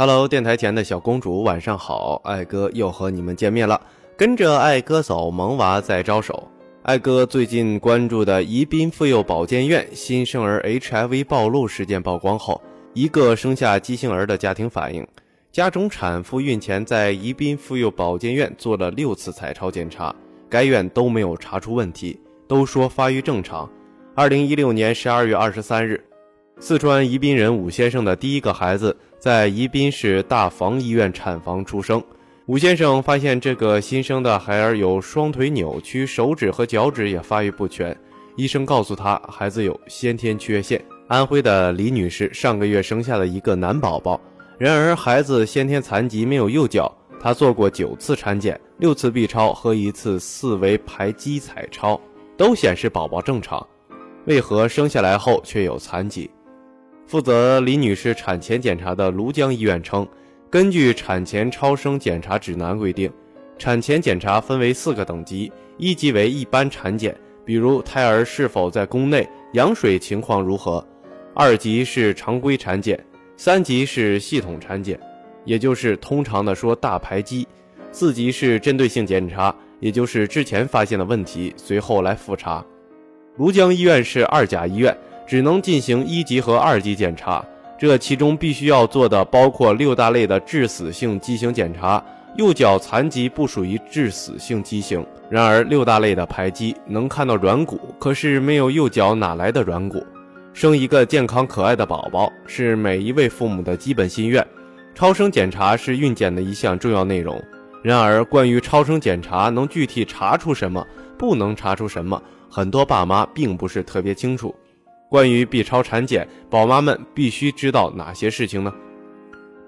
Hello，电台前的小公主，晚上好！爱哥又和你们见面了，跟着爱哥走，萌娃在招手。爱哥最近关注的宜宾妇幼保健院新生儿 HIV 暴露事件曝光后，一个生下畸形儿的家庭反映，家中产妇孕前在宜宾妇幼保健院做了六次彩超检查，该院都没有查出问题，都说发育正常。二零一六年十二月二十三日。四川宜宾人武先生的第一个孩子在宜宾市大房医院产房出生。武先生发现这个新生的孩儿有双腿扭曲，手指和脚趾也发育不全。医生告诉他，孩子有先天缺陷。安徽的李女士上个月生下了一个男宝宝，然而孩子先天残疾，没有右脚。她做过九次产检、六次 B 超和一次四维排畸彩超，都显示宝宝正常，为何生下来后却有残疾？负责李女士产前检查的庐江医院称，根据产前超声检查指南规定，产前检查分为四个等级：一级为一般产检，比如胎儿是否在宫内，羊水情况如何；二级是常规产检；三级是系统产检，也就是通常的说大排畸；四级是针对性检查，也就是之前发现的问题，随后来复查。庐江医院是二甲医院。只能进行一级和二级检查，这其中必须要做的包括六大类的致死性畸形检查。右脚残疾不属于致死性畸形，然而六大类的排畸能看到软骨，可是没有右脚哪来的软骨？生一个健康可爱的宝宝是每一位父母的基本心愿。超声检查是孕检的一项重要内容，然而关于超声检查能具体查出什么，不能查出什么，很多爸妈并不是特别清楚。关于 B 超产检，宝妈们必须知道哪些事情呢？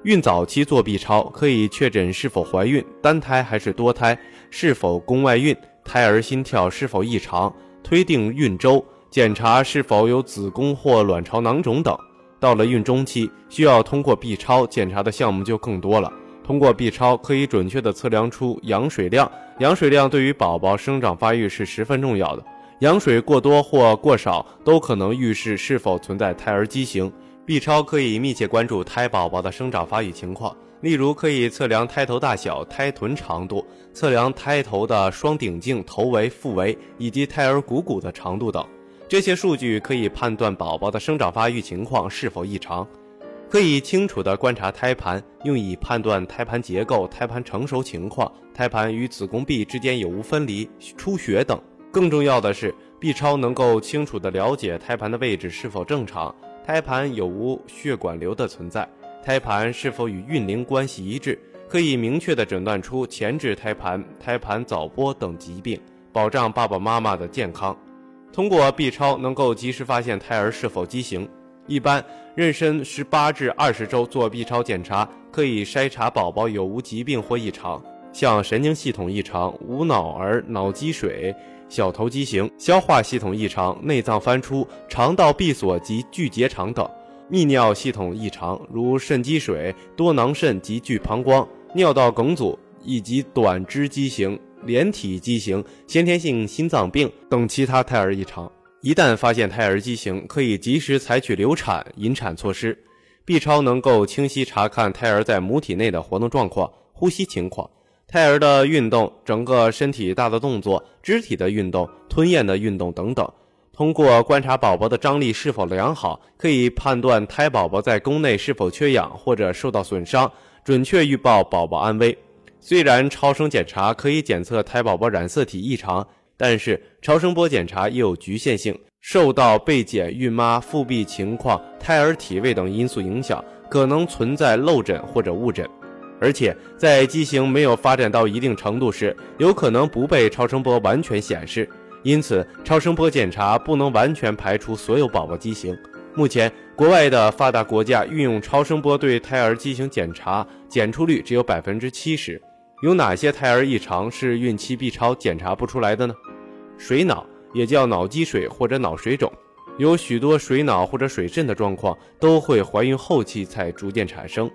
孕早期做 B 超可以确诊是否怀孕、单胎还是多胎、是否宫外孕、胎儿心跳是否异常、推定孕周、检查是否有子宫或卵巢囊肿等。到了孕中期，需要通过 B 超检查的项目就更多了。通过 B 超可以准确地测量出羊水量，羊水量对于宝宝生长发育是十分重要的。羊水过多或过少都可能预示是否存在胎儿畸形。B 超可以密切关注胎宝宝的生长发育情况，例如可以测量胎头大小、胎臀长度，测量胎头的双顶径、头围、腹围以及胎儿股骨的长度等。这些数据可以判断宝宝的生长发育情况是否异常，可以清楚地观察胎盘，用以判断胎盘结构、胎盘成熟情况、胎盘与子宫壁之间有无分离、出血等。更重要的是，B 超能够清楚地了解胎盘的位置是否正常，胎盘有无血管瘤的存在，胎盘是否与孕龄关系一致，可以明确地诊断出前置胎盘、胎盘早剥等疾病，保障爸爸妈妈的健康。通过 B 超能够及时发现胎儿是否畸形。一般妊娠十八至二十周做 B 超检查，可以筛查宝宝有无疾病或异常，像神经系统异常、无脑儿、脑积水。小头畸形、消化系统异常、内脏翻出、肠道闭锁及巨结肠等；泌尿系统异常，如肾积水、多囊肾及巨膀胱、尿道梗阻以及短肢畸形、连体畸形、先天性心脏病等其他胎儿异常。一旦发现胎儿畸形，可以及时采取流产、引产措施。B 超能够清晰查看胎儿在母体内的活动状况、呼吸情况。胎儿的运动、整个身体大的动作、肢体的运动、吞咽的运动等等，通过观察宝宝的张力是否良好，可以判断胎宝宝在宫内是否缺氧或者受到损伤，准确预报宝宝安危。虽然超声检查可以检测胎宝宝染色体异常，但是超声波检查也有局限性，受到被检孕妈腹壁情况、胎儿体位等因素影响，可能存在漏诊或者误诊。而且在畸形没有发展到一定程度时，有可能不被超声波完全显示，因此超声波检查不能完全排除所有宝宝畸形。目前，国外的发达国家运用超声波对胎儿畸形检查，检出率只有百分之七十。有哪些胎儿异常是孕期 B 超检查不出来的呢？水脑也叫脑积水或者脑水肿，有许多水脑或者水肾的状况都会怀孕后期才逐渐产生。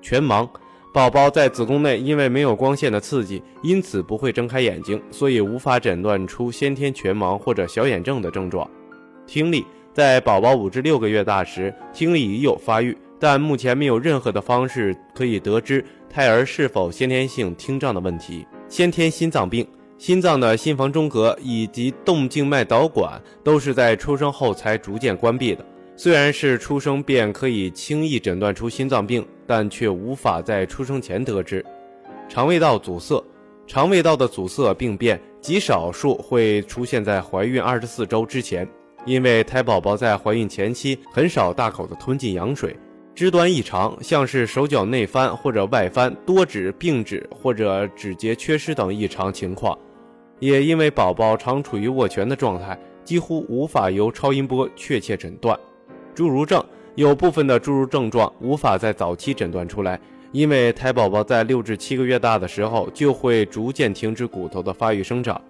全盲。宝宝在子宫内，因为没有光线的刺激，因此不会睁开眼睛，所以无法诊断出先天全盲或者小眼症的症状。听力在宝宝五至六个月大时，听力已有发育，但目前没有任何的方式可以得知胎儿是否先天性听障的问题。先天心脏病、心脏的心房中隔以及动静脉导管都是在出生后才逐渐关闭的。虽然是出生便可以轻易诊断出心脏病，但却无法在出生前得知。肠胃道阻塞，肠胃道的阻塞病变极少数会出现在怀孕二十四周之前，因为胎宝宝在怀孕前期很少大口的吞进羊水。肢端异常，像是手脚内翻或者外翻、多指、并指或者指节缺失等异常情况，也因为宝宝常处于握拳的状态，几乎无法由超音波确切诊断。侏儒症有部分的侏儒症状无法在早期诊断出来，因为胎宝宝在六至七个月大的时候就会逐渐停止骨头的发育生长。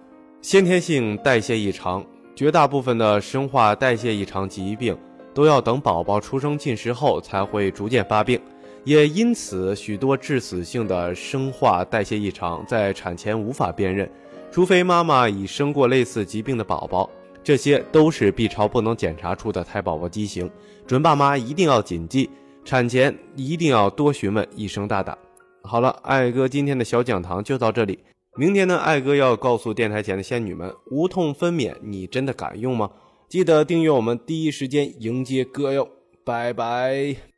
先天性代谢异常，绝大部分的生化代谢异常疾病都要等宝宝出生进食后才会逐渐发病，也因此许多致死性的生化代谢异常在产前无法辨认，除非妈妈已生过类似疾病的宝宝。这些都是 B 超不能检查出的胎宝宝畸形，准爸妈一定要谨记，产前一定要多询问医生大大。好了，艾哥今天的小讲堂就到这里，明天呢，艾哥要告诉电台前的仙女们，无痛分娩你真的敢用吗？记得订阅我们，第一时间迎接哥哟，拜拜。